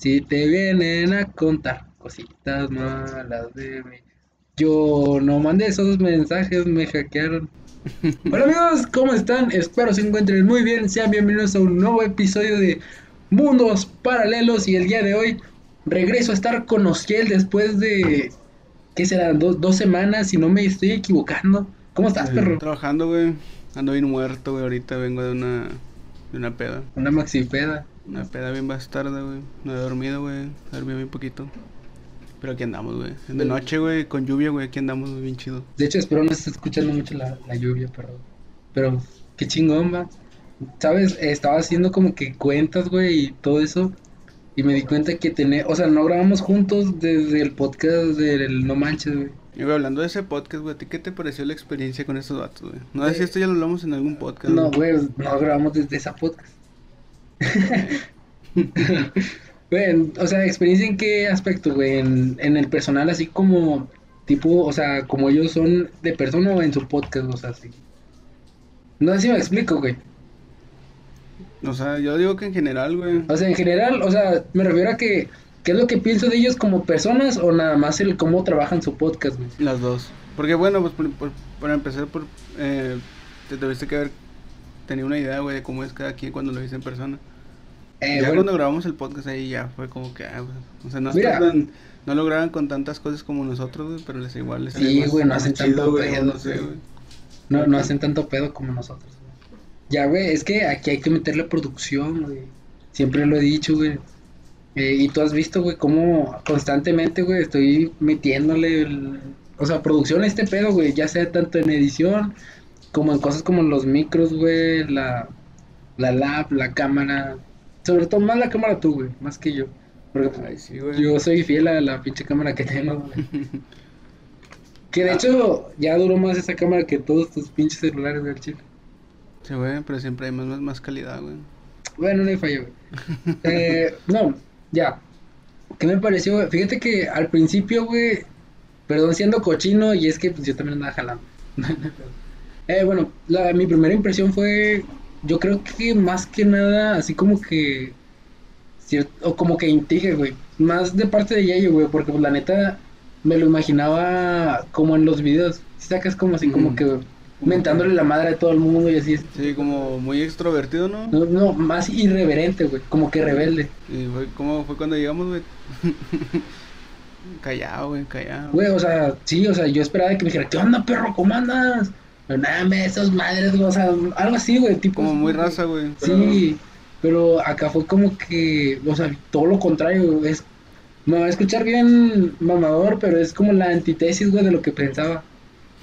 Si te vienen a contar cositas malas de mí. Yo no mandé esos mensajes, me hackearon. Hola amigos, ¿cómo están? Espero se encuentren muy bien. Sean bienvenidos a un nuevo episodio de Mundos Paralelos. Y el día de hoy regreso a estar con Osiel después de. ¿Qué será? dos semanas, si no me estoy equivocando. ¿Cómo estás, perro? Trabajando, güey. Ando bien muerto, güey. Ahorita vengo de una, de una peda. Una maxi peda. Una peda bien bastarda, güey. No he dormido, güey. Dormido bien poquito. Pero aquí andamos, güey. De noche, güey, con lluvia, güey. Aquí andamos bien chido. De hecho, espero no esté escuchando mucho la, la lluvia, pero. Pero, qué chingón, va. ¿Sabes? Estaba haciendo como que cuentas, güey, y todo eso. Y me di cuenta que tener. O sea, no grabamos juntos desde el podcast del No Manches, güey. Y güey, hablando de ese podcast, güey, ¿a ti qué te pareció la experiencia con esos datos, güey? No sé si esto ya lo hablamos en algún podcast. No, güey, no grabamos desde esa podcast. Bueno, o sea, experiencia en qué aspecto, güey, en, en, el personal así como tipo, o sea, como ellos son de persona o en su podcast, o sea, así. No sé si me explico, güey. O sea, yo digo que en general, güey. O sea, en general, o sea, me refiero a que ¿qué es lo que pienso de ellos como personas o nada más el cómo trabajan su podcast, güey? Las dos. Porque bueno, pues por, para empezar por eh, te tuviste que haber tenido una idea, güey, de cómo es cada quien cuando lo dice en persona. Eh, ya cuando grabamos el podcast ahí ya fue como que, ah, o sea, no, no lo graban con tantas cosas como nosotros, güey, pero les igual les Sí, güey, no hacen tanto pedo, no, sé, no, no, hacen tanto pedo como nosotros. Ya, güey, es que aquí hay que meterle producción, güey. Siempre lo he dicho, güey. Eh, y tú has visto, güey, cómo constantemente, güey, estoy metiéndole, o sea, producción a este pedo, güey, ya sea tanto en edición como en cosas como los micros, güey, la, la lab, la cámara, sobre todo más la cámara tú, güey, más que yo. Porque yo soy fiel a la pinche cámara que tengo, güey. que de hecho ya duró más esa cámara que todos tus pinches celulares, güey, chile. Sí, güey, pero siempre hay más, más, calidad, güey. Bueno, no hay fallo, güey. eh, no, ya. ¿Qué me pareció? Fíjate que al principio, güey, perdón siendo cochino, y es que pues yo también andaba jalando. eh, bueno, la, mi primera impresión fue yo creo que más que nada, así como que. Cierto, o como que intriga, güey. Más de parte de Yayo, güey, porque pues, la neta me lo imaginaba como en los videos. Si sacas como así, como que mentándole la madre a todo el mundo y así. Sí, como muy extrovertido, ¿no? No, no más irreverente, güey, como que rebelde. ¿Y fue, cómo fue cuando llegamos, güey? callado, güey, callado. Güey, o sea, sí, o sea, yo esperaba que me dijera, ¿qué onda, perro? ¿Cómo andas? Nada, esas madres, o sea, algo así, güey, tipo. Como muy raza, güey. Sí, pero acá fue como que, o sea, todo lo contrario, es. Me va a escuchar bien mamador, pero es como la antítesis, güey, de lo que pensaba.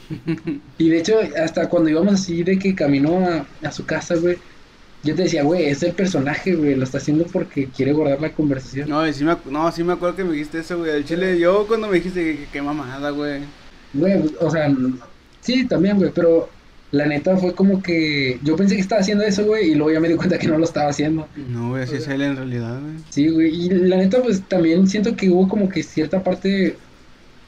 y de hecho, hasta cuando íbamos así de que caminó a, a su casa, güey, yo te decía, güey, es el personaje, güey, lo está haciendo porque quiere guardar la conversación. No, sí me, no, sí me acuerdo que me dijiste eso, güey. El chile, yo cuando me dijiste que, mamada, güey. Güey, o sea, Sí, también, güey, pero la neta fue como que yo pensé que estaba haciendo eso, güey, y luego ya me di cuenta que no lo estaba haciendo. No, güey, así es él en realidad, güey. Sí, güey, y la neta, pues también siento que hubo como que cierta parte de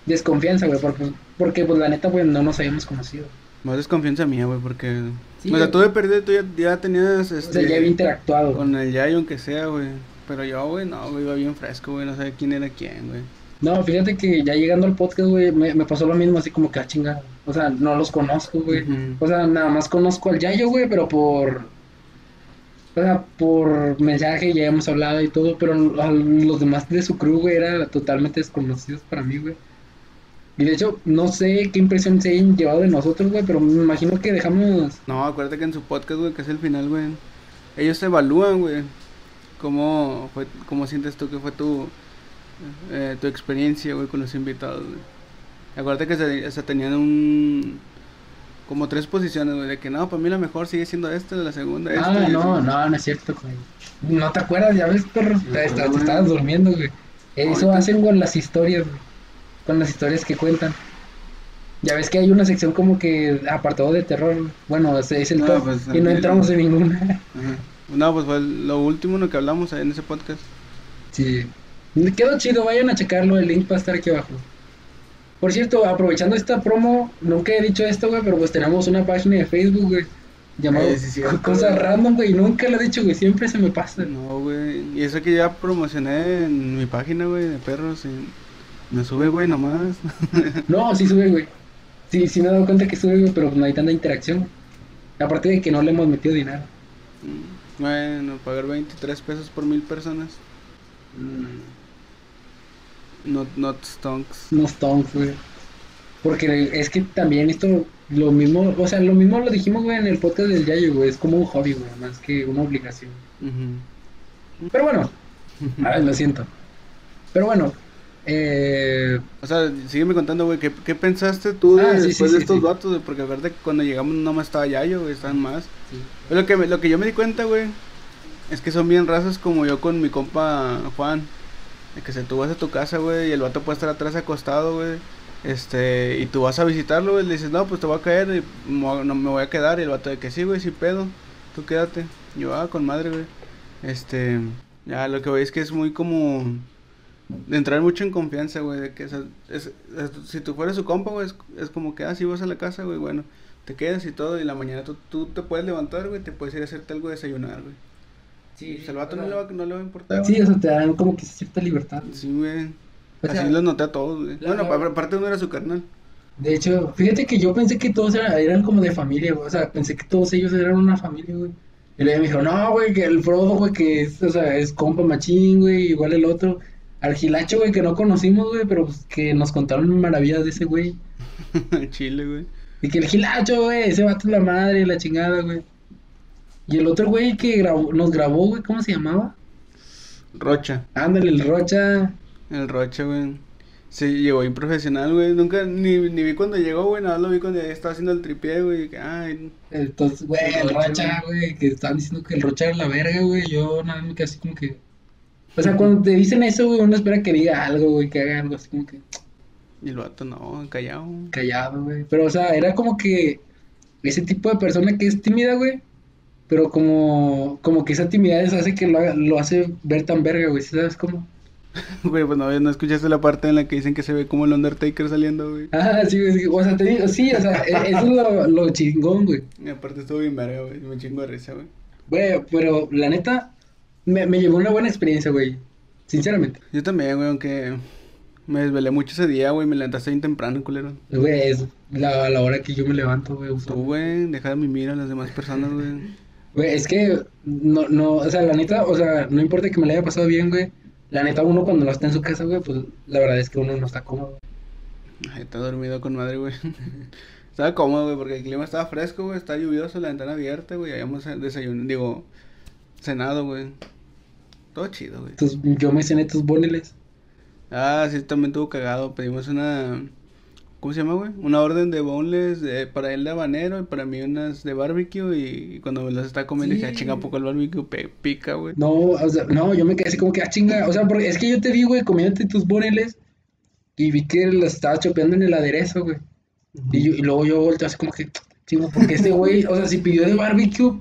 desconfianza, güey, porque, porque pues la neta, güey, no nos habíamos conocido. Más desconfianza mía, güey, porque... o sea, tú de perder, tú ya, tenías, este... O sea, ya había interactuado. Con el Yayo, aunque sea, güey. Pero yo, güey, no, güey, iba bien fresco, güey, no sabía quién era quién, güey. No, fíjate que ya llegando al podcast, güey, me, me, pasó lo mismo, así como que a ah, chingar. O sea, no los conozco, güey. O sea, nada más conozco al Yayo, güey, pero por. O sea, por mensaje ya hemos hablado y todo, pero los demás de su crew, güey, eran totalmente desconocidos para mí, güey. Y de hecho, no sé qué impresión se han llevado de nosotros, güey, pero me imagino que dejamos. No, acuérdate que en su podcast, güey, que es el final, güey, ellos evalúan, güey, cómo, fue, cómo sientes tú que fue tu eh, tu experiencia, güey, con los invitados, güey. Acuérdate que se, tenían un... Como tres posiciones, güey, de que no, para mí la mejor sigue siendo esta, la segunda esta. Ah, no, no, no es cierto, güey. No te acuerdas, ya ves, perro, te, estabas durmiendo, güey. Eso hacen con las historias, güey. Con las historias que cuentan. Ya ves que hay una sección como que apartado de terror. Bueno, se dice el top pues, y no entramos en ninguna. No, pues fue lo último en lo que hablamos en ese podcast. Sí. Quedó chido, vayan a checarlo, el link va a estar aquí abajo. Por cierto, aprovechando esta promo, nunca he dicho esto, güey, pero pues tenemos una página de Facebook, güey. llamado Eh, sí, Cosas güey. Random, güey. Nunca lo he dicho, güey. Siempre se me pasa. No, güey. Y eso que ya promocioné en mi página, güey, de perros. Y me sube, güey, nomás. No, sí sube, güey. Sí, sí me he dado cuenta que sube, güey, pero no hay tanta interacción. Aparte de que no le hemos metido dinero. Mm, bueno, pagar 23 pesos por mil personas. Not, not stonks. No stonks, güey. Porque es que también esto, lo mismo, o sea, lo mismo lo dijimos, güey, en el podcast del Yayo, güey. Es como un hobby, güey, más que una obligación. Pero bueno, a ver, lo siento. Pero bueno, eh, O sea, sígueme contando, güey, ¿qué, qué pensaste tú de- Ah, sí, sí, después sí, de estos vatos? Porque verdad que cuando llegamos no más estaba Yayo, güey, estaban más. Lo que, me- lo que yo me di cuenta, güey, es que son bien razas como yo con mi compa Juan. Que se tú vas a tu casa, güey, y el vato puede estar atrás acostado, güey. Este, y tú vas a visitarlo, güey, le dices, no, pues te voy a caer, y no me voy a quedar. Y el vato de que sí, güey, sí pedo, tú quédate. Yo, ah, con madre, güey. Este, ya lo que voy es que es muy como de entrar mucho en confianza, güey, de que es, si tú fueras su compa, güey, es, como que, ah, vas a la casa, güey, bueno, te quedas y todo, y la mañana tú, tú te puedes levantar, güey, te puedes ir a hacerte algo de desayunar, güey. Sí, Pues al vato no le, va, no le va a importar, sí, o sea, te dan como que cierta libertad. Sí, güey. O sea, Así los noté a todos, güey. la- Bueno, la- aparte uno era su carnal. De hecho, fíjate que yo pensé que todos eran, eran como de familia, güey. O sea, pensé que todos ellos eran una familia, güey. Y luego me dijo, no, güey, que el Frodo, güey, que es, o sea, es compa machín, güey, igual el otro. Al Gilacho, güey, que no conocimos, güey, pero pues, que nos contaron maravillas de ese güey. Chile, güey. Y que el Gilacho, güey, ese vato es la madre, la chingada, güey. Y el otro güey que grabó, nos grabó, güey, ¿cómo se llamaba? Rocha. Ándale, el Rocha. El Rocha, güey. Sí, llegó bien profesional, güey. Nunca, ni, ni vi cuando llegó, güey. Nada más lo vi cuando estaba haciendo el tripié, güey. Ay, Entonces, güey, El el Rocha, güey, que estaban diciendo que el Rocha era la verga, güey. Yo nada más me así como que. O sea, cuando te dicen eso, güey, uno espera que diga algo, güey, que haga algo así como que y el vato no, callado. callado, güey. Pero, o sea, era como que ese tipo de persona que es tímida, güey. Pero como, como que esa timidez hace que lo, lo hace ver tan verga, güey. ¿sí ¿Sabes cómo? Güey, pues no, no escuchaste la parte en la que dicen que se ve como el Undertaker saliendo, güey. Ah, sí, güey. O sea, te digo, sí, o sea, e- eso es lo, lo chingón, güey. Y aparte estuvo bien verga, güey. Me chingo de risa, güey. Güey, pero la neta, me, me llevó una buena experiencia, güey. Sinceramente. Yo también, güey, aunque me desvelé mucho ese día, güey. Me levantaste bien temprano, culero. Güey, es la, la hora que yo me levanto, güey. Tú, güey, deja de mimir a las demás personas, güey. Güey, es que no, no, o sea, la neta, o sea, no importa que me la haya pasado bien, güey. La neta, uno cuando no está en su casa, güey, pues la verdad es que uno no está cómodo. Ay, está dormido con madre, güey. Estaba cómodo, güey, porque el clima estaba fresco, güey. Estaba lluvioso, la ventana abierta, güey. Habíamos desayunado, digo, cenado, güey. Todo chido, güey. Tus, yo me cené tus boneles. Ah, sí, también estuvo cagado. Pedimos una. ¿Cómo se llama, güey? Una orden de boneless de, para él de habanero y para mí unas de barbecue. Y cuando me las estaba comiendo Sí. dije, ah, chinga, ¿a poco el barbecue pica, güey? No, o sea, no, yo me quedé así como que, ah, chinga. O sea, porque es que yo te vi, güey, comiéndote tus boneles y vi que los estaba chopeando en el aderezo, güey. Y, yo, y luego yo volteo así como que, chingo, porque este güey, o sea, si pidió de barbecue,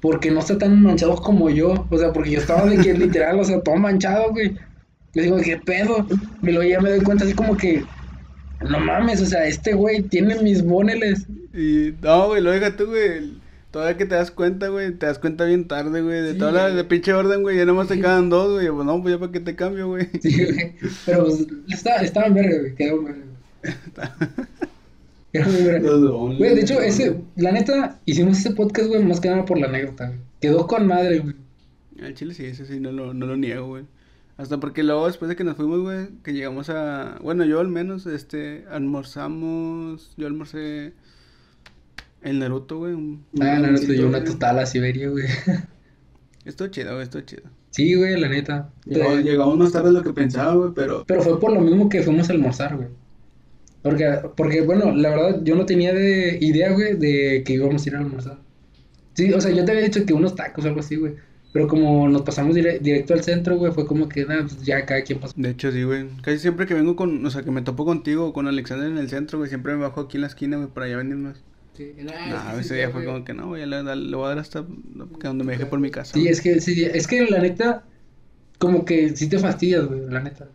porque no está tan manchado como yo. O sea, porque yo estaba de que literal, o sea, todo manchado, güey. Le digo, ¿qué pedo? Y luego ya me doy cuenta así como que, no mames, o sea, este güey tiene mis boneles. Y no, güey, lo deja tú, güey. Todavía que te das cuenta, güey, te das cuenta bien tarde, güey. De Sí, toda la de pinche orden, güey, ya nomás te quedan dos, güey. Pues no, pues ya para qué te cambio, güey. Sí, güey. Pero pues, estaba, estaba en verga, güey, quedó verga. Quedó muy verga. Güey, de hecho, ese, la neta, hicimos ese podcast, güey, más que nada por la anécdota, güey. Quedó con madre, güey. Al chile sí, ese sí, no lo, no lo niego, güey. Hasta porque luego después de que nos fuimos, güey, que llegamos a... Bueno, yo al menos, este, almorzamos... Yo almorcé el Naruto, güey. un- Ah, ratoncito, yo una total a Siberia, güey. Estuvo chido, güey, estuvo chido. Sí, güey, la neta. Llegamos, Pero, llegamos más tarde de lo que pensaba, güey, pero... pero fue por lo mismo que fuimos a almorzar, güey. Porque, porque, bueno, la verdad, yo no tenía de idea, güey, de que íbamos a ir a almorzar. Sí, o sea, yo te había dicho que unos tacos o algo así, güey. Pero como nos pasamos dire- directo al centro, güey, fue como que, nada, pues ya cada quien pasó. De hecho, sí, güey. Casi siempre que vengo con... O sea, que me topo contigo o con Alexander en el centro, güey, siempre me bajo aquí en la esquina, güey, para allá venirnos. Sí, No, ese día fue como que no, güey, le, le voy a dar hasta que donde me deje por mi casa. Sí, güey. es que, sí, es que la neta, como que sí te fastidias, güey, la neta.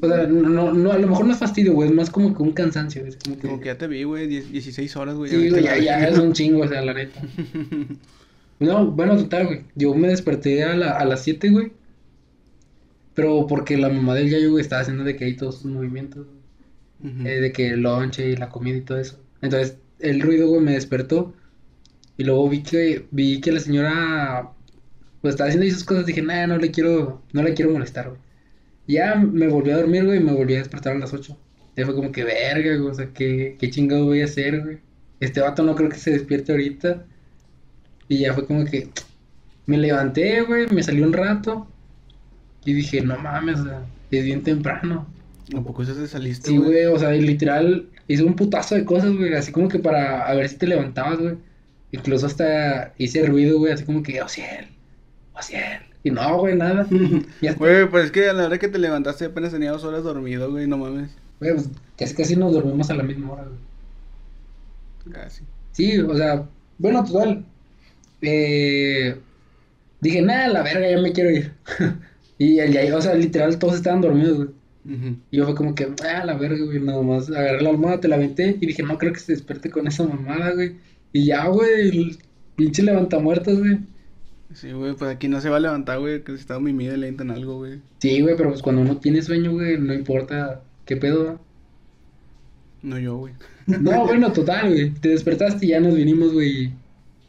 O sea, no, no, a lo mejor no es fastidio, güey, es más como que un cansancio. Es como, que... como que ya te vi, güey, 16 horas, güey. Sí, güey, ya, ya es un chingo, o sea, la neta. no, bueno, total, güey. Yo me desperté a, la, a las 7, güey. Pero porque la mamá del Yayo, güey, estaba haciendo de que hay todos sus movimientos. eh, de que el lonche y la comida y todo eso. Entonces, el ruido, güey, me despertó. Y luego vi que, vi que la señora, pues, estaba haciendo esas cosas. Dije, nah, no le quiero, no le quiero molestar, güey. Ya me volví a dormir, güey, y me volví a despertar a las 8. Ya fue como que, verga, güey, o sea, ¿qué, qué chingado voy a hacer, güey? Este vato no creo que se despierte ahorita. Y ya fue como que, me levanté, güey, me salí un rato. Y dije, no mames, es bien temprano. ¿A poco eso te saliste, Sí, güey, o sea, literal, hice un putazo de cosas, güey, así como que para a ver si te levantabas, güey. Incluso hasta hice ruido, güey, así como que, oh cielo, oh. Y no, güey, nada. Güey, pues es que a la hora que te levantaste apenas tenía dos horas dormido, güey, no mames. Güey, pues casi, casi nos dormimos a la misma hora, güey. Casi. Sí, o sea, bueno, total. Eh, dije, nada, la verga, ya me quiero ir. y el ya, o sea, literal, todos estaban dormidos, güey. Y yo fue como que, ah, la verga, güey, nada más. Agarré la almohada, te la aventé y dije, no creo que se despierte con esa mamada, güey. Y ya, güey, el pinche levantamuertos, güey. Sí, güey, pues aquí no se va a levantar, güey, que se está muy y lenta en algo, güey. Sí, güey, pero pues cuando uno tiene sueño, güey, no importa qué pedo, ¿no? No yo, güey. No, bueno, total, güey. Te despertaste y ya nos vinimos, güey.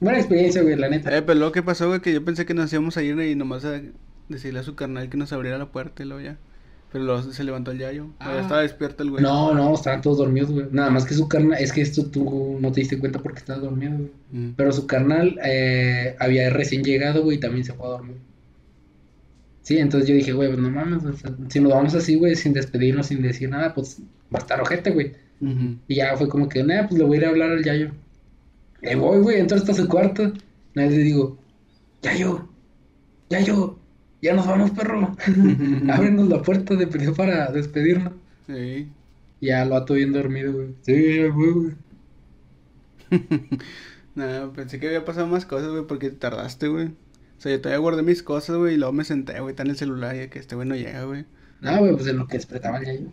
Buena experiencia, güey, la neta. Eh, pero lo que pasó, güey, que yo pensé que nos íbamos a ir y nomás a decirle a su carnal que nos abriera la puerta y luego ya. Pero luego se levantó el yayo. Ah. Ya estaba despierto el güey. No, no, estaban todos dormidos, güey. Nada más que su carnal, es que esto tú no te diste cuenta porque estabas dormido, güey. Mm. Pero su carnal eh, había recién llegado, güey, y también se fue a dormir. Sí, entonces yo dije, güey, pues no mames, si nos vamos así, güey, sin despedirnos, sin decir nada, pues va a estar ojete, güey. Y ya fue como que, nada, pues le voy a ir a hablar al Yayo. Le voy, güey, entro hasta su cuarto. Nada, le digo, Yayo, Yayo, ya nos vamos, perro. Ábrenos la puerta de perdió para despedirnos. Sí. Ya lo ato bien dormido, güey. Sí, ya fue, güey. no, pensé que había pasado más cosas, güey, porque tardaste, güey. O sea, yo todavía guardé mis cosas, güey, y luego me senté, güey, está en el celular y que este güey no llega, güey. No, güey, pues en lo que despertaba el Yayo.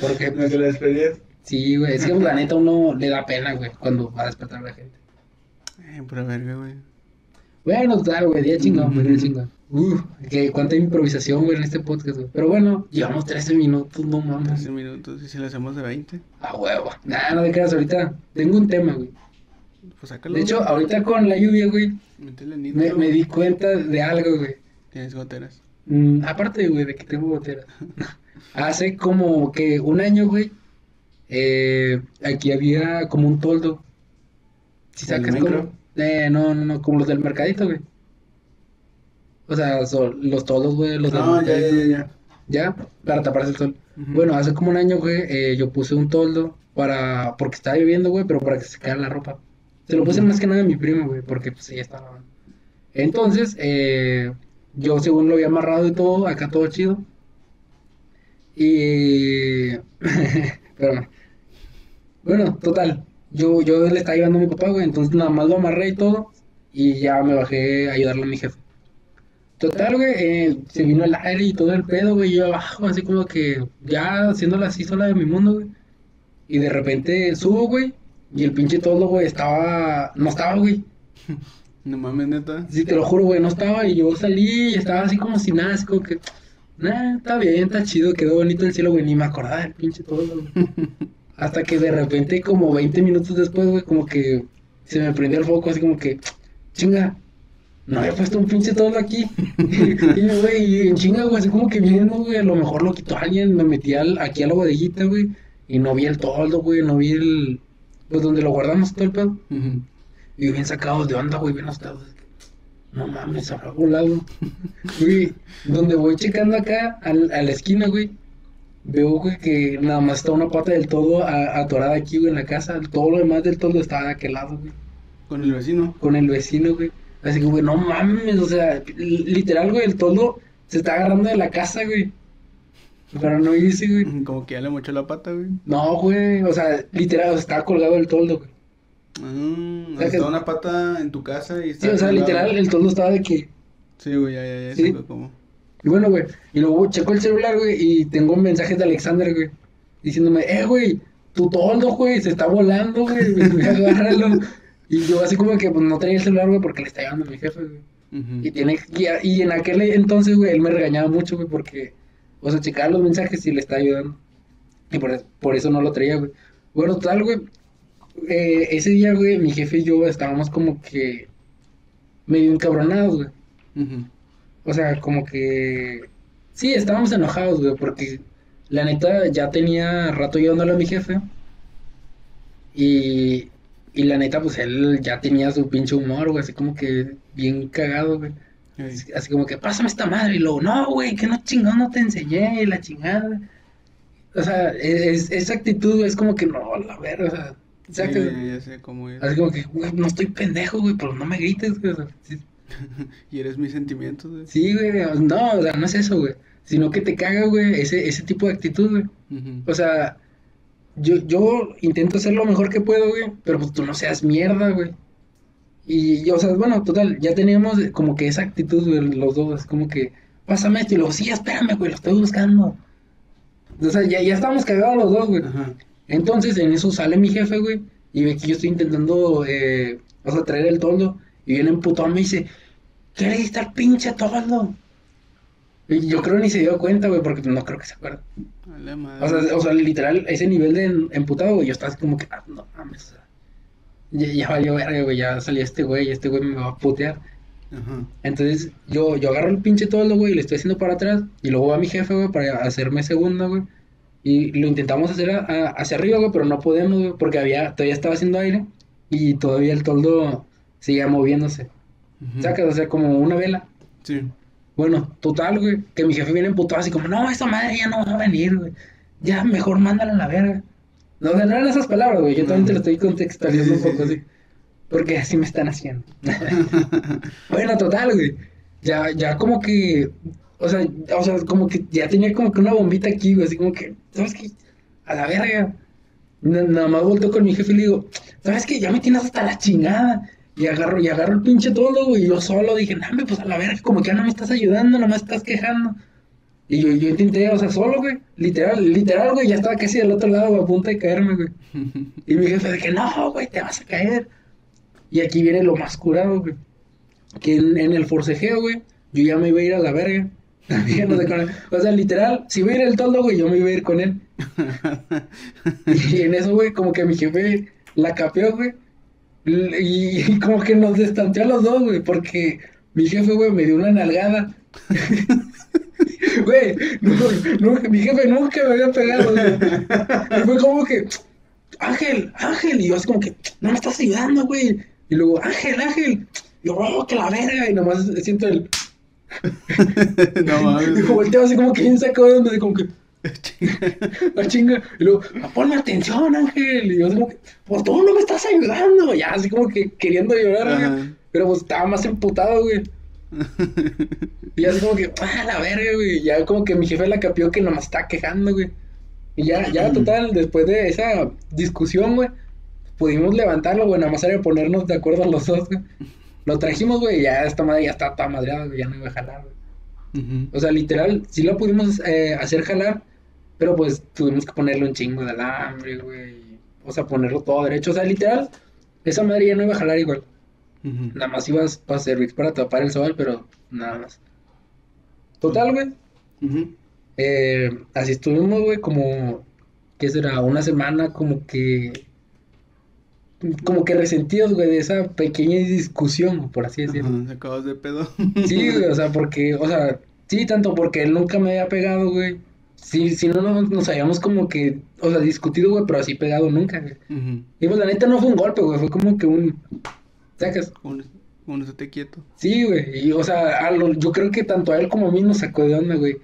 Porque, pues, la despedías? Sí, güey, es que la neta uno le da pena, güey, cuando va a despertar a la gente. Eh, pura verga, güey. Bueno, total, güey, día chingón, güey, día chingón. Uf, que cuánta improvisación, güey, en este podcast, güey. Pero bueno, llevamos 13 minutos, no mames. 13 minutos, ¿y si lo hacemos de 20? A huevo. Nah, no te quedas ahorita. Tengo un tema, güey. Pues sácalo. De hecho, ahorita con la lluvia, güey, me, me, di cuenta de algo, güey. ¿Tienes goteras? Mm, aparte, güey, de que tengo goteras. Hace como que un año, güey, eh, aquí había como un toldo. Si sacas como... Eh, no, no, no, como los del mercadito, güey. O sea, son los todos, güey, los del mercadito. Ya, ya, ya. Ya, para taparse el sol. Bueno, hace como un año, güey, eh, yo puse un toldo para, porque estaba lloviendo, güey, pero para que se secara la ropa. Se lo puse más que nada a mi primo, güey, porque pues ella estaba. Entonces, eh, yo según lo había amarrado y todo, acá todo chido. Y. pero, bueno, total yo, yo le estaba ayudando a mi papá, güey, entonces nada más lo amarré y todo, y ya me bajé a ayudarle a mi jefe. Total, güey, eh, se vino el aire y todo el pedo, güey, yo abajo, así como que ya haciéndola así sola de mi mundo, güey. Y de repente subo, güey, y el pinche todo, güey, estaba, no estaba, güey. No mames, neta. Sí, te lo juro, güey, no estaba, y yo salí y estaba así como sin nada, así como que, nah, está bien, está chido, quedó bonito el cielo, güey, ni me acordaba del pinche todo, güey. Hasta que de repente, como 20 minutos después, güey, como que se me prendió el foco, así como que, chinga, no había puesto un pinche todo aquí. y, güey, en chinga, güey, así como que viendo, güey, a lo mejor lo quitó alguien, me metí al, aquí a la bodeguita, güey, y no vi el toldo, güey, no vi el, pues donde lo guardamos todo el pedo. Y bien sacados de onda, güey, bien asustados. No mames, habrá volado. güey, donde voy checando acá, a la esquina, güey, veo, güey, que nada más está una pata del todo atorada aquí, güey, en la casa. Todo lo demás del todo está de aquel lado, güey. ¿Con el vecino? Con el vecino, güey. Así que, güey, no mames, o sea, literal, güey, el todo se está agarrando de la casa, güey. Pero no hice, güey. Como que ya le mochó la pata, güey. No, güey, o sea, literal, o sea, estaba colgado del toldo, güey. Ah, o sea, estaba una pata en tu casa y Sí, o sea, literal, el toldo estaba de que... Sí, güey, ya, ya, ya, ¿Sí? como... Y bueno, güey, y luego checo el celular, güey, y tengo mensajes de Alexander, güey, diciéndome, eh, güey, tu toldo, güey, se está volando, güey, agárralo. Y yo así como que pues, no tenía el celular, güey, porque le está llevando a mi jefe, güey. Y tiene y, en aquel entonces, güey, él me regañaba mucho, güey, porque, o sea, checaba los mensajes y le estaba ayudando. Y por, por eso no lo traía, güey. Bueno, tal, güey. Eh, ese día, güey, mi jefe y yo estábamos como que medio encabronados, güey. O sea, como que... Sí, estábamos enojados, güey, porque la neta ya tenía rato llevándolo a mi jefe. Y, y la neta, pues él ya tenía su pinche humor, güey, así como que bien cagado, güey. Así, como que, pásame esta madre. Y luego, no, güey, que no chingón, no te enseñé, la chingada. O sea, es, esa actitud, es como que, no, la verga, o sea. ya sé cómo es. Así como que, güey, no estoy pendejo, güey, pero no me grites, güey. y eres mi sentimiento, güey. Sí, güey, no, o sea, no es eso, güey. Sino que te caga, güey, ese, ese tipo de actitud, güey. O sea, yo, yo intento hacer lo mejor que puedo, güey, pero pues tú no seas mierda, güey. Y, o sea, bueno, total, ya teníamos como que esa actitud, güey, los dos, como que, pásame esto, y luego, sí, espérame, güey, lo estoy buscando. O sea, ya, ya estábamos cagados los dos, güey. Entonces, en eso sale mi jefe, güey, y ve que yo estoy intentando, eh, o sea, traer el toldo, y viene emputado y me dice, ¿qué le diste al pinche toldo? Y yo creo que ni se dio cuenta, güey, porque no creo que se acuerde. O sea, o sea, literal, ese nivel de emputado, güey, yo estaba así como que, ah, no mames. Ya, ya valió verga, güey, ya salió este güey, este güey me va a putear. Ajá. Entonces, yo, yo agarro el pinche toldo, güey, y le estoy haciendo para atrás, y luego va mi jefe, güey, para hacerme segunda, güey. Y lo intentamos hacer hacia arriba, güey, pero no podemos, güey, porque había, todavía estaba haciendo aire, y todavía el toldo seguía moviéndose. O sea, como una vela. Sí. Bueno, total, güey, que mi jefe viene emputado así como, no, esa madre ya no va a venir, güey. Ya, mejor mándala a la verga. No, no eran esas palabras, güey. Yo también te lo estoy contextualizando un poco así. Porque así me están haciendo. bueno, total, güey. Ya, ya como que. O sea, o sea, como que ya tenía como que una bombita aquí, güey. Así como que, ¿sabes qué? A la verga. Nada más volteo con mi jefe y le digo, ¿sabes qué? Ya me tienes hasta la chingada. Y agarro, y agarro el pinche todo, güey. Y yo solo dije, no, pues a la verga, como que ya no me estás ayudando, no me estás quejando. Y yo, yo intenté, o sea, solo, güey. Literal, literal, güey, ya estaba casi del otro lado, güey, a punto de caerme, güey. Y mi jefe dije, no, güey, te vas a caer. Y aquí viene lo más curado, güey. Que en, el forcejeo, güey, yo ya me iba a ir a la verga. o sea, literal, si iba a ir el toldo, güey, yo me iba a ir con él. y en eso, güey, como que mi jefe la capeó, güey. Y, como que nos destanteó a los dos, güey, porque mi jefe, güey, me dio una nalgada. Güey, no, mi jefe nunca me había pegado, güey. Y fue como que, Ángel, Ángel. Y yo así como que, no me estás ayudando, güey. Y luego, Ángel, Ángel. Y yo, oh, que la verga. Y nomás siento el. no mames. Y volteo así como que bien sacó de donde, como que. La chinga. Y luego, ponme atención, Ángel. Y yo así como que, por todo no me estás ayudando. Ya así como que queriendo llorar, güey. Pero pues estaba más emputado, güey. y así como que, ah, la verga, güey. Ya como que mi jefe la capió que nomás está quejando, güey. Y ya, ya total, después de esa discusión, güey, pudimos levantarlo, güey, nada más era ponernos de acuerdo los dos, güey. Lo trajimos, güey, y ya esta madre ya está toda madreada, güey, ya no iba a jalar, güey. O sea, literal, sí lo pudimos eh, hacer jalar, pero pues tuvimos que ponerle un chingo de alambre, güey. O sea, ponerlo todo derecho. O sea, literal, esa madre ya no iba a jalar igual. Nada más ibas a servir para tapar el sol, pero nada más. Total, güey. eh, así estuvimos, güey, como, ¿qué será? Una semana como que, como que resentidos, güey, de esa pequeña discusión, por así decirlo. Ajá, acabas de pedo. sí, güey, o sea, porque, o sea, sí, tanto porque él nunca me había pegado, güey. Sí, si no nos, habíamos como que, o sea, discutido, güey, pero así pegado nunca, güey. Y pues la neta no fue un golpe, güey, fue como que un ¿Sacas? Uno, se te quieto. Sí, güey. Y, o sea, yo creo que tanto a él como a mí nos sacó de onda, güey.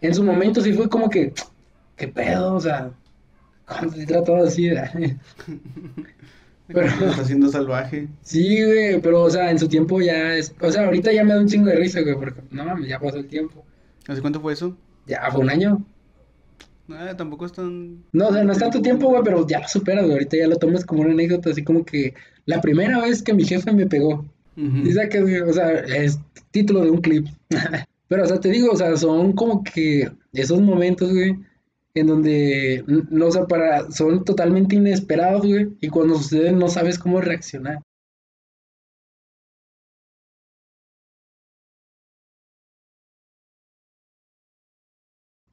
En su momento sí fue como que, ¿qué pedo? O sea, ¿cómo se trata así? pero está haciendo salvaje. Sí, güey, pero o sea, en su tiempo ya es, o sea, ahorita ya me da un chingo de risa, güey, porque no mames, ya pasó el tiempo. ¿Hace cuánto fue eso? Ya fue un año. Ah, tampoco es tan... No, o sea, no es tanto tiempo, güey, pero ya lo superas, güey. Ahorita ya lo tomas como una anécdota, así como que la primera vez que mi jefe me pegó. Dice que, o sea, es título de un clip. Pero, o sea, te digo, o sea, son como que esos momentos, güey, en donde, no, o sea, para, son totalmente inesperados, güey, y cuando suceden no sabes cómo reaccionar.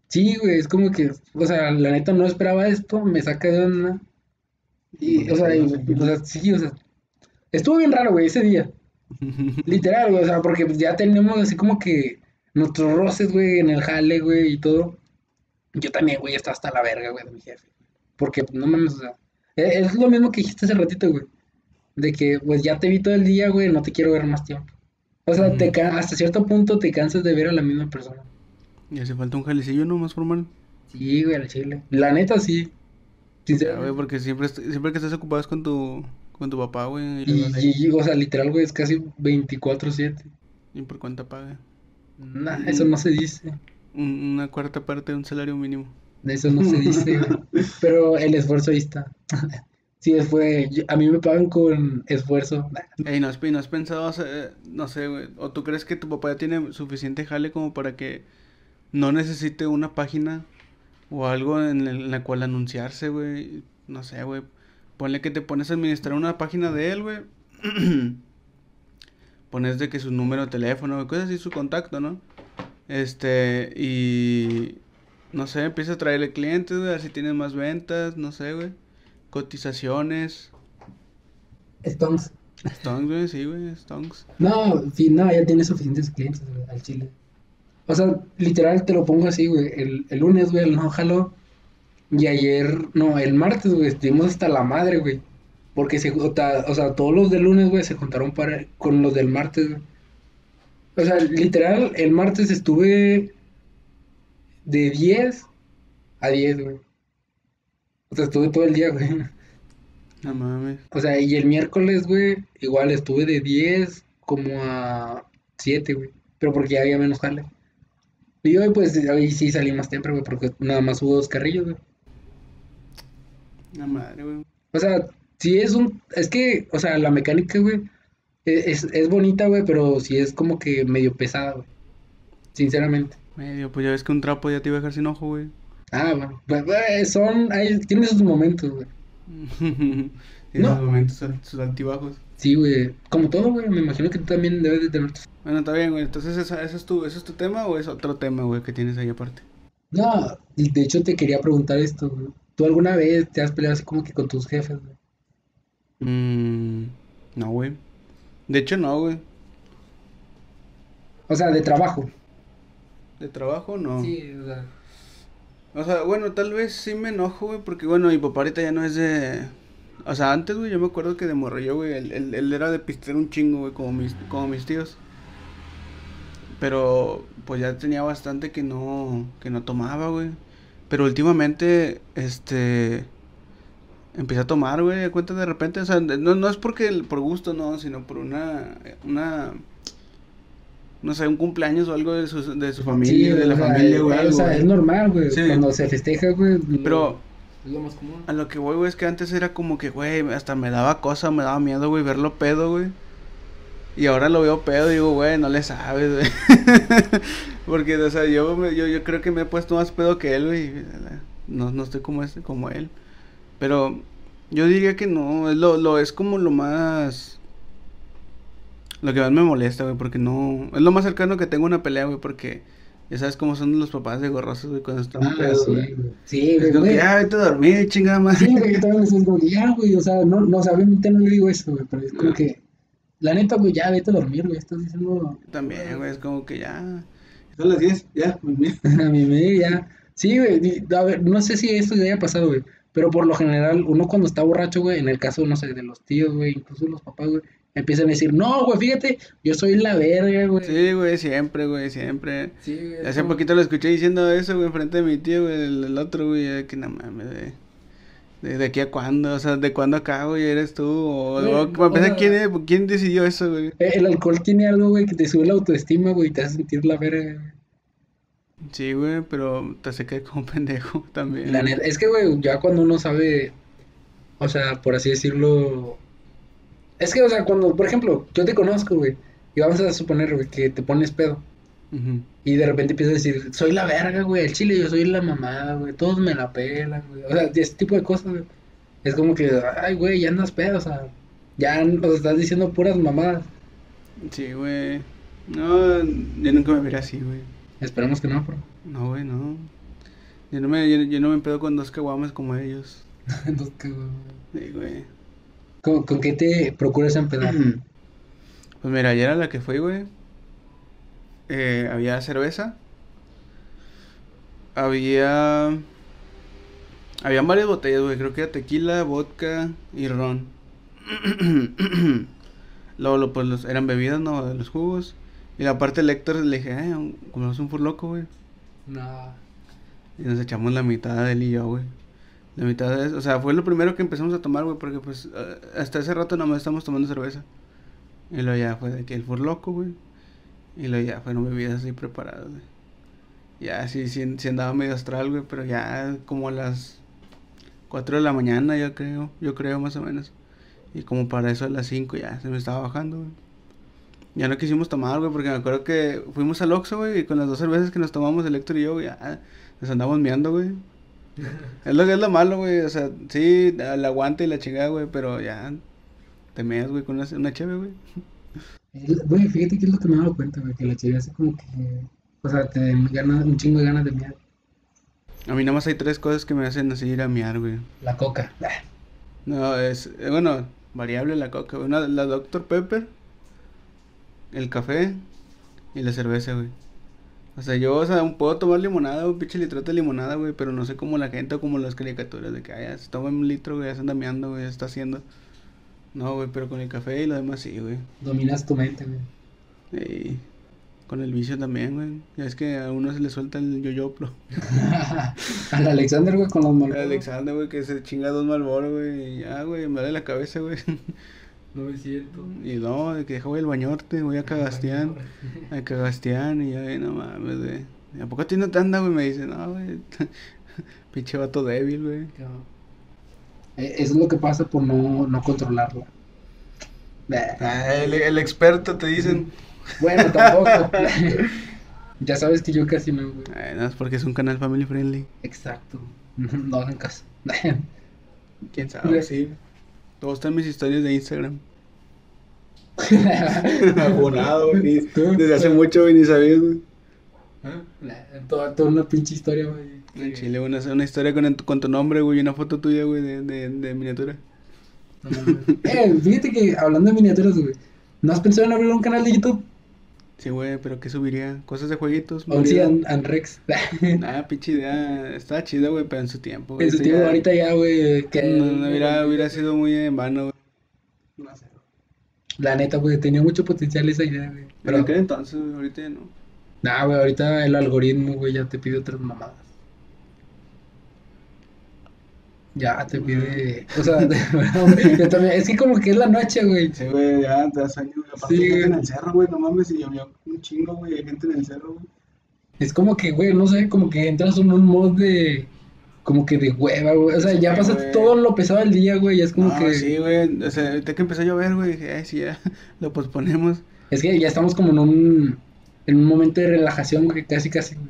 Sí, güey, es como que, o sea, la neta no esperaba esto, me saca de onda. Y, o sea, y- o sea, sí, o sea, estuvo bien raro, güey, ese día. Literal, güey, o sea, porque ya tenemos así como que nuestros roces, güey, en el jale, güey, y todo. Yo también, güey, estaba hasta la verga, güey, de mi jefe. Porque, pues, no mames, o sea, e- es lo mismo que dijiste hace ratito, güey. De que, pues, ya te vi todo el día, güey, no te quiero ver más tiempo. O sea, ca- hasta cierto punto te cansas de ver a la misma persona. Y hace falta un jalecillo, ¿no? Más formal. Sí, güey, al chile. La neta, sí. Ya, güey, Sinceramente. porque siempre, siempre que estás ocupado es con tu, con tu papá, güey. Y, Y, o sea, literal, güey, es casi 24/7. ¿y por cuánta paga? Nah, eso no se dice. Un- una cuarta parte de un salario mínimo. Eso no se dice. Pero el esfuerzo ahí está. Sí, yo- A mí me pagan con esfuerzo. Ey, ¿no has, no has pensado, hacer- no sé, güey, o tú crees que tu papá ya tiene suficiente jale como para que no necesite una página o algo en, el- en la cual anunciarse, güey? No sé, güey. Ponle que te pones a administrar una página de él, güey. Pones de que su número de teléfono, güey, cosas así, su contacto, ¿no? Este, y no sé, empieza a traerle clientes, güey, a ver si tienes más ventas, no sé, güey. Cotizaciones. Stonks. Stonks, güey, sí, güey, Stonks. No, sí, no, ya tiene suficientes clientes, güey, al chile. O sea, literal te lo pongo así, güey. El, el lunes, güey, el no jaló. Y ayer, no, el martes, güey, estuvimos hasta la madre, güey. Porque se, o ta- o sea, todos los del lunes, güey, se juntaron para, con los del martes, güey. O sea, literal, el martes estuve de 10 a 10, güey. O sea, estuve todo el día, güey. No mames. O sea, y el miércoles, güey, igual estuve de 10 como a 7, güey. Pero porque ya había menos jale. Y hoy, pues, hoy sí salí más temprano, güey, porque nada más hubo dos carrillos, güey. La madre, güey. O sea, sí es un... Es que, o sea, la mecánica, güey, e- es, es bonita, güey, pero sí es como que medio pesada, güey. Sinceramente. Medio, pues ya ves que un trapo ya te iba a dejar sin ojo, güey. Ah, bueno. Pues, güey, son... Hay, tiene sus momentos, güey. Tiene No. sus momentos, sus altibajos. Sí, güey. Como todo, güey. Me imagino que tú también debes de tener. Bueno, está bien, güey. Entonces, ¿esa, ese es tu, ¿ese es tu tema o es otro tema, güey, que tienes ahí aparte? No, de hecho te quería preguntar esto, güey. ¿Tú alguna vez te has peleado así como que con tus jefes, güey? Mm, no, güey. De hecho, no, güey. O sea, de trabajo. De trabajo, no. Sí, o sea. O sea, bueno, tal vez sí me enojo, güey, porque bueno, mi papá ahorita ya no es de... O sea, antes, güey, yo me acuerdo que de morrillo, güey, él, él, él era de pistear un chingo, güey, como mis, como mis tíos. Pero, pues ya tenía bastante que no, que no tomaba, güey. Pero últimamente, este... Empecé a tomar, güey, de cuenta de repente, o sea, no, no es porque por gusto, no, sino por una, una, no sé, un cumpleaños o algo de su, de su familia, de la sea, familia, güey, algo, O sea, es normal, güey. Sí. Cuando se festeja, güey. Pero Es lo más común. a lo que voy, güey, es que antes era como que, güey, hasta me daba cosa, me daba miedo, güey, verlo pedo, güey. Y ahora lo veo pedo y digo, güey, no le sabes, güey. Porque, o sea, yo, yo, yo creo que me he puesto más pedo que él, güey. No, no estoy como, este, como él. Pero yo diría que no, es, lo, lo, es como lo más... Lo que más me molesta, güey, porque no... Es lo más cercano que tengo una pelea, güey, porque ya sabes cómo son los papás de gorrosos, güey, cuando están Ah, pedos, sí, güey. Sí, güey. ya, vete a dormir, chingada madre. Sí, güey, yo también les digo, ya, güey, o sea, no, no, o sea, obviamente no le digo eso, güey, pero es como que, la neta, güey, ya vete a dormir, güey, estás diciendo También, güey, es como que ya... Son las 10, ya, muy bien. a mi media, ya. Sí, güey, a ver, no sé si esto ya haya pasado, güey, pero por lo general, uno cuando está borracho, güey, en el caso, no sé, de los tíos, güey, incluso los papás, güey, empiezan a decir, no, güey, fíjate, yo soy la verga, güey. Sí, güey, siempre, güey, siempre. Sí, güey, Hace como- poquito lo escuché diciendo eso, güey, enfrente de mi tío, güey, el, el otro, güey, que no mames, güey. ¿De, de aquí a cuándo? O sea, ¿de cuándo acá, güey, eres tú? O, Güey, o- empezar, o- ¿quién, es- ¿quién decidió eso, güey? Eh, El alcohol tiene algo, güey, que te sube la autoestima, güey, y te hace sentir la verga, güey. Sí, güey, pero te hace caer como pendejo también. La neta, es que, güey, ya cuando uno sabe, o sea, por así decirlo, es que, o sea, cuando, por ejemplo, yo te conozco, güey, y vamos a suponer, güey, que te pones pedo. Y de repente empieza a decir, soy la verga, güey, el chile, yo soy la mamada, güey, todos me la pelan, güey. O sea, ese tipo de cosas, güey. Es como que, ay, güey, ya andas pedo, o sea, ya nos estás diciendo puras mamadas. Sí, güey. No, yo nunca me veré así, güey. Esperemos que no, bro. No, güey, no. Yo no me, yo, yo no me pedo con dos caguamas como ellos. ¿qué, güey? Sí, güey. ¿Con, con qué te procuras empedar? Pues mira, ayer a la que fui, güey. eh, había cerveza. Había. Habían varias botellas, güey. Creo que era tequila, vodka y ron. Luego, lo- pues, los, eran bebidas, ¿no? De los jugos. Y la parte del Héctor le dije, eh, como es un furloco, güey. no. Y nos echamos la mitad de él y yo, güey. La mitad de eso. O sea, fue lo primero que empezamos a tomar, güey. Porque, pues, eh, hasta ese rato nomás estamos tomando cerveza. Y luego ya fue de que el furloco, güey. Y luego ya fueron bebidas así preparadas, güey. Ya, sí, sí, sí andaba medio astral, güey. Pero ya como a las 4 de la mañana, yo creo. Yo creo, más o menos. Y como para eso a las 5 ya se me estaba bajando, güey. Ya no quisimos tomar, güey, porque me acuerdo que fuimos al Oxxo, güey, y con las dos cervezas que nos tomamos, el Héctor y yo, güey, ya nos andamos miando, güey. Es lo que es lo malo, güey, o sea, sí, el aguante y la chingada, güey, pero ya te meas, güey, con una, una cheve, güey. Güey, fíjate que es lo que me he dado cuenta, güey, que la chile hace como que, o sea, te gana un chingo de ganas de miar. A mí nada más hay tres cosas que me hacen así ir a miar, güey. La coca. No, es, eh, bueno, variable la coca. Una, la Dr. Pepper, el café y la cerveza, güey. O sea, yo, o sea, puedo tomar limonada, un pinche litrote de limonada, güey, pero no sé cómo la gente o como las caricaturas de que, ay, ya se toma un litro, güey, ya se anda meando, güey, ya está haciendo. No, güey, pero con el café y lo demás sí, güey. Dominas tu mente, güey. Y con el vicio también, güey. Ya es que a uno se le suelta el yoyoplo. Al Alexander, güey, con los El Marlboro. Alexander, güey, que se chinga dos malboros, güey, y ya, güey, me duele la cabeza, güey. No es cierto. Y no, de que deja voy al bañorte, voy a Cagastián, a Cagastián, y ya, güey, no mames, güey. ¿Y ¿A poco a ti no te anda, güey? Me dice, no, güey, pinche vato débil, güey. Eso es lo que pasa por no, no controlarla. Bah. Ah, el, el experto te dicen. Bueno, tampoco. ya sabes que yo casi no, güey. Ay, no, es porque es un canal family friendly. Exacto. No hagan caso. ¿Quién sabe? Sí. Todo está en mis historias de Instagram. Abonado, güey. Desde hace mucho, güey, ni sabías, güey. toda, toda una pinche historia, güey. En Chile, una, una historia con, con tu nombre, güey, y una foto tuya, güey, de, de, de miniatura. No eh, fíjate que hablando de miniaturas, güey. ¿No has pensado en abrir un canal de YouTube? Sí, güey, pero ¿qué subiría? Cosas de jueguitos. O sí, movidas. An- Anrex. Ah, pinche idea. Estaba chida, güey, pero en su tiempo, güey. en su tiempo, ya- ahorita ya, güey. Que No, no, hubiera, hubiera sido muy en vano, güey. No sé. La neta, güey, tenía mucho potencial esa idea, güey. Pero en aquel entonces, ahorita ya no. nah, güey, ahorita el algoritmo, güey, ya te pide otras mamadas. Ya te pide, o sea, yo también, es que como que es la noche, güey. Sí, güey, ya te das años. Aparte Sí, gente en el cerro, güey, no mames, y llovió un chingo, güey, hay gente en el cerro, güey. Es como que, güey, no sé, como que entras en un mod de, como que de hueva, güey. O sea, ya Sí, pasaste güey. todo lo pesado del día, güey, y es como no, que, sí, güey. O sea, ahorita que empezó a llover, güey, dije, ay, sí, ya, lo posponemos. es que ya estamos como en un, en un momento de relajación, güey, casi, casi, güey.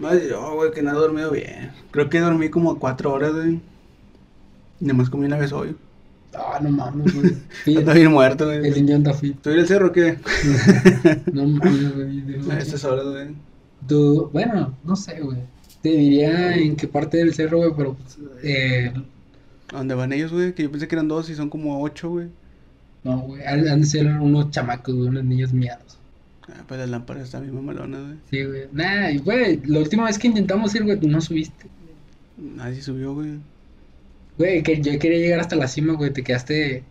Madre, yo, güey, que no he dormido bien. Creo que dormí como cuatro horas, güey. Nada más comí una vez hoy. Ah, no mames, güey. Ando bien muerto, el güey. indio anda fit. ¿Tú en el cerro o qué? No mames, güey. estas horas, güey. Tú, bueno, no sé, güey. Te diría en qué parte del cerro, güey, pero pues, eh, ¿A dónde van ellos, güey? Que yo pensé que eran dos y son como ocho, güey. no, güey. Han, han de ser unos chamacos, güey, unos niños miados. Ah, pues las lámparas están bien mamalonas, güey. Sí, güey. Nah, güey, la última vez que intentamos ir, güey, no subiste. Nadie subió, güey. Güey, que yo quería llegar hasta la cima, güey, te quedaste.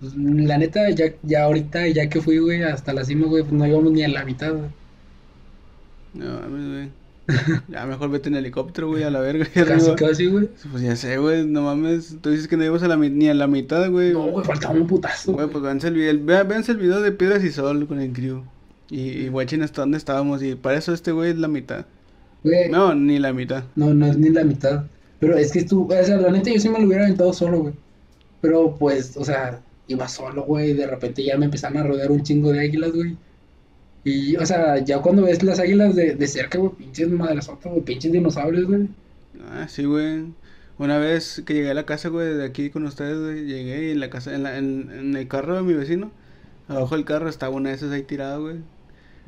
pues, la neta, ya, ya ahorita, ya que fui, güey, hasta la cima, güey, pues no íbamos ni a la mitad, güey. No mames, güey. Ya mejor vete en helicóptero, güey, a la verga. Casi, arriba. casi, güey. Pues ya sé, güey, no mames. Tú dices que no íbamos a la, ni a la mitad, güey. No, güey, faltaba un putazo. Güey, pues véanse el, video, vea- véanse el video de Piedras y Sol con el crew. Y, y guachen hasta dónde estábamos. Y para eso este güey es la mitad. Güey, no. No, ni la mitad. no, es ni la mitad. Pero es que tú, o sea, la neta, yo sí me lo hubiera aventado solo, güey. Pero pues, o sea, iba solo, güey, de repente ya me empezaron a rodear un chingo de águilas, güey. Y, o sea, ya cuando ves las águilas de, de cerca, güey, pinches madrazotas, güey, pinches dinosaurios, güey. Ah, sí, güey. Una vez que llegué a la casa, güey, de aquí con ustedes, güey, llegué y en la casa, en, la- en, en el carro de mi vecino, abajo del carro estaba una de esas ahí tirada, güey.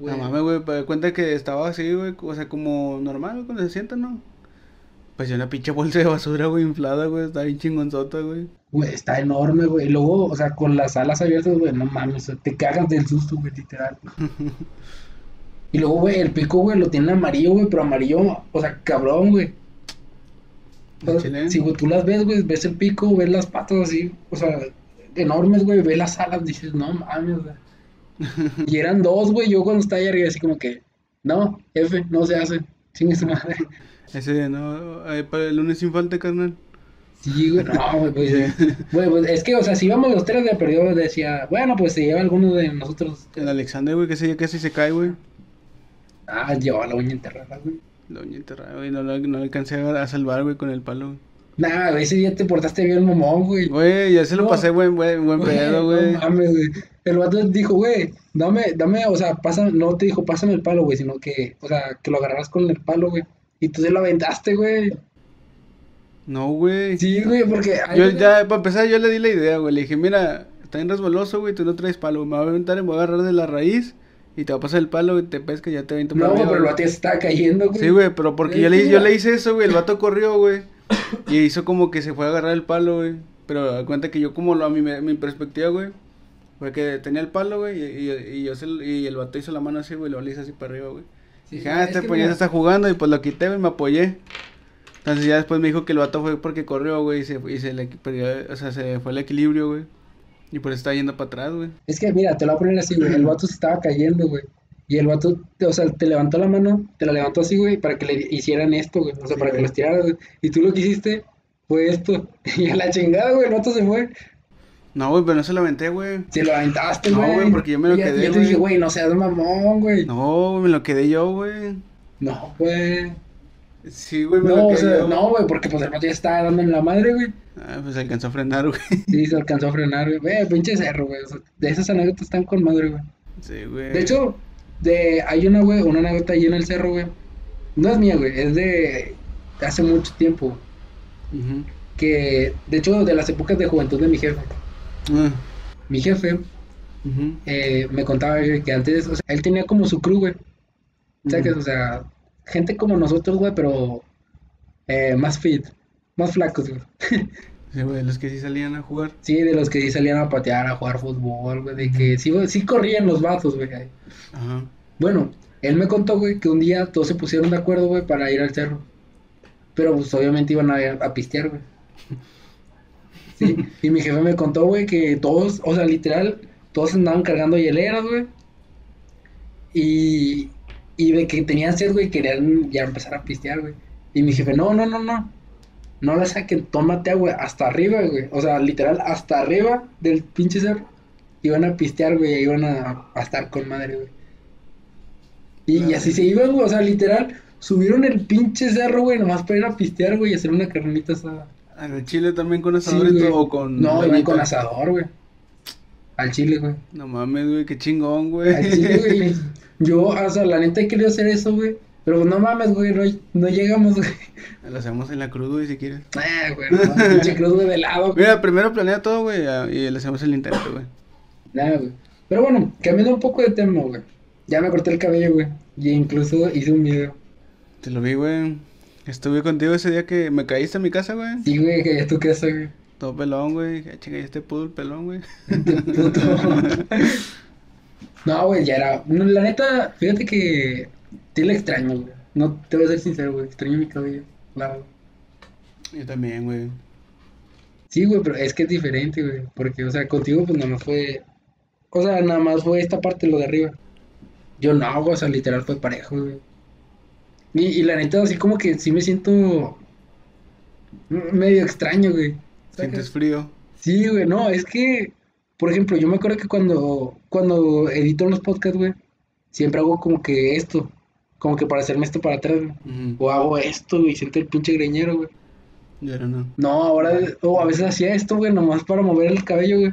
No mames, güey, cuenta que estaba así, güey, o sea, como normal, güey, cuando se sientan, ¿no? Pues una pinche bolsa de basura, güey, inflada, güey, está bien chingonzota, güey. Güey, está enorme, güey. Y luego, o sea, con las alas abiertas, güey, no mames, te cagas del susto, güey, literal. Y luego, güey, el pico, güey, lo tiene amarillo, güey, pero amarillo, o sea, cabrón, güey. O sea, Chile. si, güey, tú las ves, güey, ves el pico, ves las patas así, o sea, enormes, güey, ves las alas, dices, no mames, güey. Y eran dos, güey, yo cuando estaba ahí arriba, así como que, no, F, no se hace, chingue su madre. Ese día, ¿no? Para el lunes sin falta, carnal. Sí, güey, no, güey, pues, güey, pues, es que, o sea, si íbamos los tres de perdido, decía, bueno, pues se lleva alguno de nosotros. El Alexander, güey, que día casi se cae, güey. Ah, llevaba la uña enterrada, güey. La uña enterrada, güey, no, lo- no alcancé a, salvar, güey, con el palo, güey. Nah, güey, ese día te portaste bien mamón, güey. Güey, ya se lo No. pasé buen, buen, buen pedo, güey. No mames, güey. El vato dijo, güey, dame, dame, o sea, pasa, no te dijo, pásame el palo, güey, sino que, o sea, que lo agarraras con el palo, güey. Y tú se lo aventaste, güey. No, güey. Sí, güey, porque... Yo ya, para empezar, yo le di la idea, güey. Le dije, mira, está bien resbaloso, güey, tú no traes palo. Me voy a aventar, me voy a agarrar de la raíz y te va a pasar el palo y te pesca y ya te aviento No, güey, pero el vato ya se estaba cayendo, güey. Sí, güey, pero porque yo le, yo le hice eso, güey. El vato corrió, güey. Y hizo como que se fue a agarrar el palo, güey. Pero da cuenta que yo, como lo, a mi, mi perspectiva, güey, fue que tenía el palo, güey. Y, y, y yo se, y el vato hizo la mano así, güey. Lo le hice así para arriba, güey. Sí, Dije, ah, es este pues ya se está jugando. Y pues lo quité, güey, me apoyé. Entonces ya después me dijo que el vato fue porque corrió, güey. Y se, y se le perdió, o sea, se fue el equilibrio, güey. Y por eso está yendo para atrás, güey. Es que, mira, te lo voy a poner así, güey. El vato se estaba cayendo, güey. Y el vato, o sea, te levantó la mano, te la levantó así, güey, para que le hicieran esto, güey. O sea, Sí, para que los tiraras, güey. Y tú lo que hiciste fue esto. Y a la chingada, güey, el vato se fue. No, güey, pero no se lo aventé, güey. Se lo aventaste, No, güey. güey, porque yo me lo Y ya- quedé, Yo te dije, güey. güey, no seas mamón, güey. No, No, güey, me lo quedé yo, güey. güey. Sí, güey, me No, lo o quedé sea, yo. no, güey, porque pues el vato ya estaba dando en la madre, güey. Ah, pues alcanzó a frenar, güey. Sí, se alcanzó a frenar, güey. Güey, pinche cerro, güey. O sea, de esas anécdotas están con madre, güey. Sí, güey. De hecho, de, hay una, güey, una anécdota ahí en el cerro, güey. No es mía, güey, es de hace mucho tiempo. Ujú. Que, de hecho, de las épocas de juventud de mi jefe. Ah, Mi jefe eh, me contaba que antes, o sea, él tenía como su crew, güey. Ujú. O sea, gente como nosotros, güey, pero eh, más fit, más flacos, güey. Sí, güey, los que sí salían a jugar. Sí, de los que sí salían a patear, a jugar fútbol, güey, de que sí, güey, sí corrían los vatos, güey. Ajá. Bueno, él me contó, güey, que un día todos se pusieron de acuerdo, güey, para ir al cerro. Pero pues obviamente iban a, a pistear, güey. Sí, y mi jefe me contó, güey, que todos, o sea, literal, todos andaban cargando hieleras, güey. Y, y de que tenían sed, güey, querían ya empezar a pistear, güey. Y mi jefe, no, no, no, no. No la saquen, tómate agua hasta arriba, güey. O sea, literal, hasta arriba del pinche cerro. Iban a pistear, güey, iban a, a estar con madre, güey. Y, y así se iban, güey, o sea, literal, subieron el pinche cerro, güey, nomás para ir a pistear, güey, y hacer una carnita asada. ¿Al chile también con Sí, asador y güey. todo? ¿O con No, leñita? con asador, güey. Al chile, güey. No mames, güey, qué chingón, güey. Al chile, güey. Yo, o sea, la neta he querido hacer eso, güey. Pero no mames, güey, no, no llegamos, güey. Lo hacemos en la cruz, güey, si quieres. Ah, güey, no, pinche cruz, güey, de lado, güey. Mira, primero planea todo, güey, y le hacemos el intento, güey. Nada, güey. Pero bueno, cambiando un poco de tema, güey. Ya me corté el cabello, güey. Y incluso hice un video. Te lo vi, güey. Estuve contigo ese día que me caíste en mi casa, güey. Sí, güey, que tú qué haces, güey. Todo pelón, güey. "Ah, Chinga, ya este pudo el pelón, güey. Puto. No, güey, ya era. no, la neta, fíjate que. Sí la extraño, güey. No te voy a ser sincero, güey. Extraño mi cabello. Claro. Yo también, güey. Sí, güey, pero es que es diferente, güey. Porque, o sea, contigo, pues nada más fue. O sea, nada más fue esta parte, lo de arriba. Yo no, güey, o sea, literal fue parejo, güey. Y, y la neta, así como que sí me siento. medio extraño, güey. Sientes frío. Sí, güey, no, es que, por ejemplo, yo me acuerdo que cuando, cuando edito los podcasts, güey, siempre hago como que esto, como que para hacerme esto para atrás, güey. O hago esto, güey, siento el pinche greñero, güey. Y ahora no. No, ahora, o a veces hacía esto, güey, nomás para mover el cabello, güey.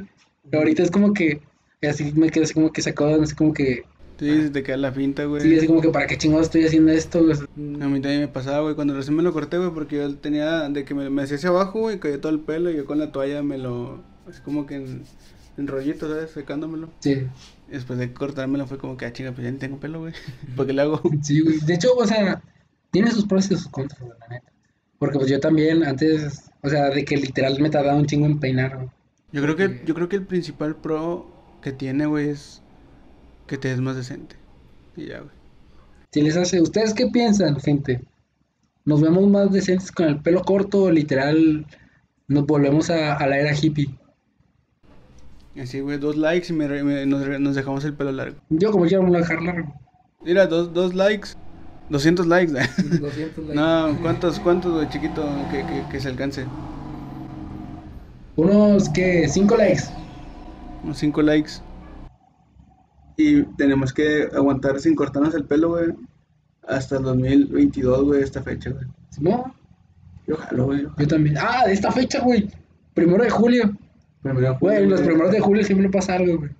Pero ahorita es como que, así me quedo así como que sacado, así como que, Sí, se te queda la finta, güey. Sí, así como que para qué chingados estoy haciendo esto, güey. A mí también me pasaba, güey, cuando recién me lo corté, güey, porque yo tenía de que me, me hacía hacia abajo, güey, caía todo el pelo y yo con la toalla me lo, así como que en, en rollito, ¿sabes? Secándomelo. Sí. Y después de cortármelo fue como que, ah, chinga, pues ya ni tengo pelo, güey. ¿Por qué le hago? Sí, güey. De hecho, o sea, tiene sus pros y sus contras, güey, la neta. Porque pues yo también antes, o sea, de que literal me tardaba un chingo en peinar, güey. Yo creo que, yo creo que el principal pro que tiene, güey, es que te es más decente. Y ya, güey. Si les hace, ¿ustedes qué piensan, gente? ¿Nos vemos más decentes con el pelo corto o literal nos volvemos a, a la era hippie? Así, güey, dos likes y me nos, dejamos el pelo largo. Yo como quiero me lo voy a dejar largo. Mira, dos, dos likes, 200 likes. 200 likes. no, ¿cuántos, cuántos, güey, chiquito, que, que, que se alcance? Unos que 5 likes. Unos 5 likes. Y tenemos que aguantar sin cortarnos el pelo, güey. Hasta el 2022, güey, esta fecha, güey. No, Yo jalo, güey. yo también. Ah, de esta fecha, güey. Primero de julio. Primero, Güey, los primeros de julio siempre pasa algo, güey.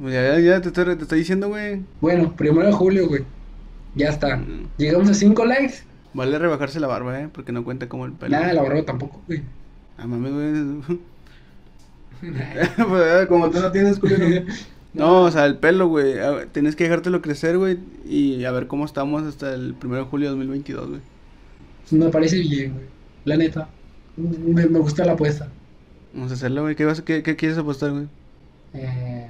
Pues ya, ya, ya te estoy, te estoy diciendo, güey. Bueno, primero de julio, güey. Ya está. Mm. Llegamos a 5 likes. Vale rebajarse la barba, eh, porque no cuenta como el pelo. Nada, la barba tampoco, güey. Ah, mames, güey. Pues, eh, como tú no tienes culero. No, o sea, el pelo, güey. Tienes que dejártelo crecer, güey. Y a ver cómo estamos hasta el 1 de julio de 2022, güey. Me parece bien, güey. La neta. Me, me gusta la apuesta. Vamos a hacerlo, güey. ¿Qué, vas, qué, ¿Qué quieres apostar, güey? Eh,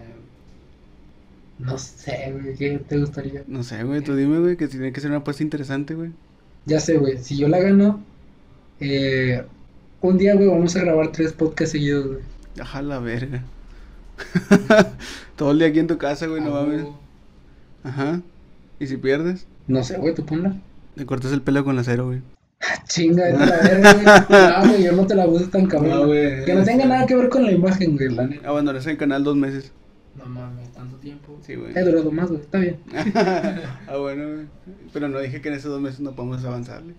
no sé, güey. ¿Qué te gustaría? No sé, güey. Tú dime, güey, que tiene que ser una apuesta interesante, güey. Ya sé, güey. Si yo la gano, eh, un día, güey, vamos a grabar tres podcasts seguidos, güey. Ajá, la verga. Todo el día aquí en tu casa, güey, no Ah, mames. Ajá. ¿Y si pierdes? No sé, güey, tú ponla. Te cortas el pelo con acero, güey. Ah, Chinga, a la verga, güey. No, güey, yo no te la puse tan cabrón. No, güey, Que no tenga nada que ver con la imagen, güey, la neta. Abandonarse el canal dos meses. No mames, tanto tiempo. Sí, güey. He durado más, güey, está bien. ah, bueno, güey. Pero no dije que en esos dos meses no podemos avanzarle.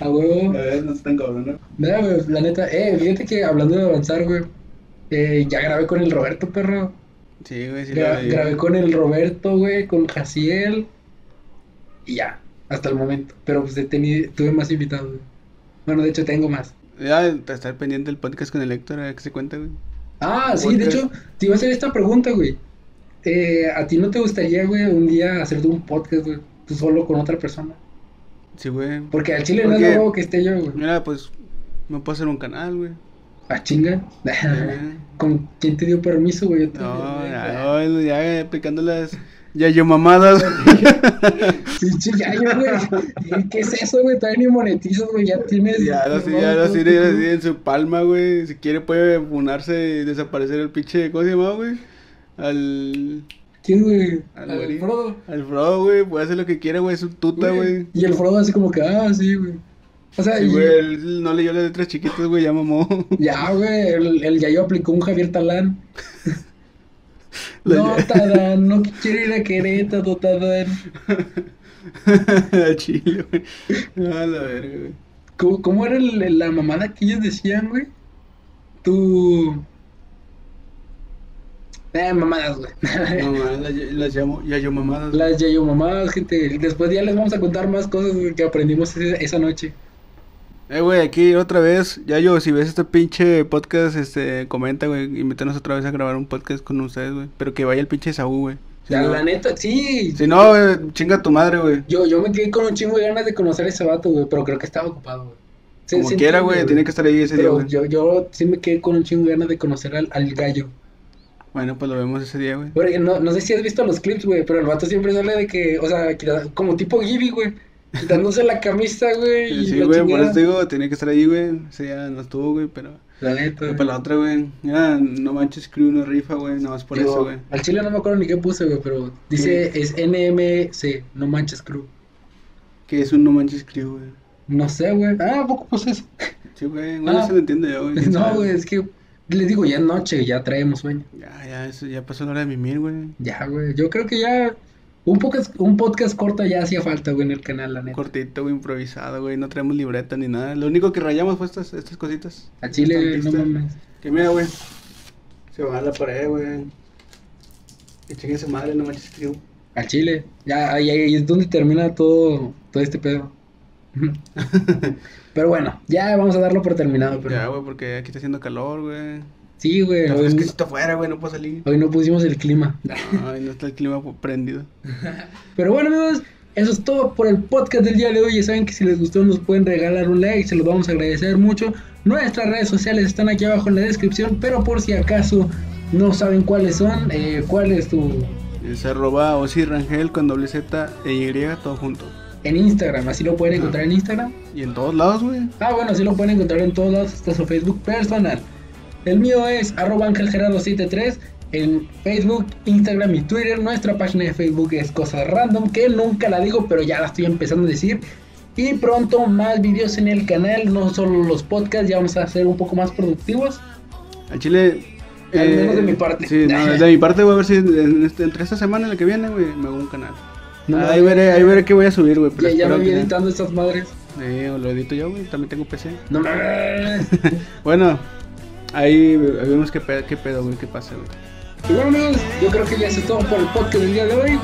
A huevo. A ver, no es tan cabrón, ¿no? Mira, güey, la neta, eh, fíjate que hablando de avanzar, güey, eh, ya grabé con el Roberto, perro. Sí, güey, sí Gra- lo grabé con el Roberto, güey, con Jaciel. Y ya, hasta el momento. Pero pues he tenido, tuve más invitados, güey. Bueno, de hecho tengo más. Ya, estar pendiente del podcast con el Héctor, a ver qué se cuenta, güey. Ah, sí, de hecho, te iba a hacer esta pregunta, güey. Eh, ¿A ti no te gustaría, güey, un día hacerte un podcast, güey? Tú solo con otra persona. Sí, güey. Porque al chile no es huevo que esté yo, güey. Mira, pues, me puedo hacer un canal, güey. Ah, chinga. ¿Con quién te dio permiso, güey? No, ya, no, ya aplicando las yayo mamadas. Pinche gallo, güey. ¿Qué es eso, güey? Todavía ni monetizas, güey. Ya tienes. Ya lo sé, ya lo sé, ya lo sé, en su palma, güey. Si quiere puede funarse y desaparecer el pinche, ¿cómo se llama, güey? Al... ¿Quién, güey? Al Al. Frodo. Al Frodo, güey, puede hacer lo que quiera, güey, es su tuta, güey. Y el Frodo así como que, ah, sí, güey. O sea, Sí, y- güey, él no leyó las letras chiquitas, güey, ya mamó. ya, güey, el, el Yayo aplicó un Javier Talán. No, Talán, no quiero ir a Querétaro, Talán. A Chile, güey. A la verga, güey. ¿Cómo, cómo era el- la mamada que ellos decían, güey? Tú... Eh, mamadas, güey. No, man, las, las llamo yayo mamadas. Las Yayo mamadas, gente. Después ya les vamos a contar más cosas que aprendimos esa noche. Eh, güey, aquí otra vez, ya yo, si ves este pinche podcast, este, comenta, güey, invítanos otra vez a grabar un podcast con ustedes, güey. Pero que vaya el pinche Saúl, güey. Si La, no- la neta, sí. Si no, güey, chinga tu madre, güey. Yo, yo me quedé con un chingo de ganas de conocer a ese vato, güey, pero creo que estaba ocupado, güey. Como quiera, güey, tiene que estar ahí ese día, güey. yo, yo sí me quedé con un chingo de ganas de conocer al, al gallo. Bueno, pues lo vemos ese día, güey. Porque no, no sé si has visto los clips, güey, pero el vato siempre sale de que, o sea, como tipo Gibby, güey. Quitándose la camisa, güey. Sí, güey, por eso te digo, tenía que estar ahí, güey. Ese día no estuvo, güey, pero... La neta. Pero para la otra, güey, ya, no manches, crew no rifa, güey, nada más por eso, güey. Al chile no me acuerdo ni qué puse, güey, pero dice es NMC, no manches crew. Que es un no manches crew, güey. No sé, güey. Ah, ¿a poco puse eso? Sí, güey, bueno, Ah. se lo entiende yo, güey. No, güey, es que les digo, ya es noche, ya traemos sueño. Ya, ya, eso, ya pasó la hora de mimir, güey. Ya, güey. Yo creo que ya un podcast, un podcast corto ya hacía falta, güey, en el canal, la neta. Cortito, güey, improvisado, güey, no traemos libreta ni nada. Lo único que rayamos fue estas, estas cositas. A Chile, Esta no mames. Que mira, güey, se va a la pared, güey. Que cheque su madre, no manches tribu. Al chile. Ya ahí, ahí es donde termina todo, todo este pedo. pero bueno, ya vamos a darlo por terminado. Pero... Ya, güey, porque aquí está haciendo calor, güey. Sí, güey. Hoy, es que si está afuera, güey, no puedo salir. hoy no pusimos el clima. Ay, no está el clima prendido. Pero bueno, amigos, eso es todo por el podcast del día de hoy. Ya saben que si les gustó, nos pueden regalar un like. Se los vamos a agradecer mucho. Nuestras redes sociales están aquí abajo en la descripción. Pero por si acaso no saben cuáles son, eh, ¿cuál es tu. Es arroba con doble Z e Y, todo junto. En Instagram, así lo pueden encontrar en Instagram. Y en todos lados, güey. Ah, bueno, así lo pueden encontrar en todos lados. Está su Facebook personal. El mío es arroba angelgerardo73 en Facebook, Instagram y Twitter. Nuestra página de Facebook es Cosas Random, que nunca la digo, pero ya la estoy empezando a decir. Y pronto más videos en el canal, no solo los podcasts, ya vamos a ser un poco más productivos. Al chile. eh, Al menos de mi parte. Sí, no, de mi parte voy a ver si en este- entre esta semana y la que viene, güey, me hago un canal. No, ahí veré, ahí veré qué voy a subir, güey. Ya, ya me que- editando estas madres. Eh, lo edito yo, güey, también tengo PC. No mames. Bueno, Ahí vemos qué pedo, qué pedo, güey, qué pasa, güey. Y bueno, amigos, yo creo que ya es todo por el podcast del día de hoy.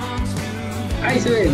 Ahí se ven.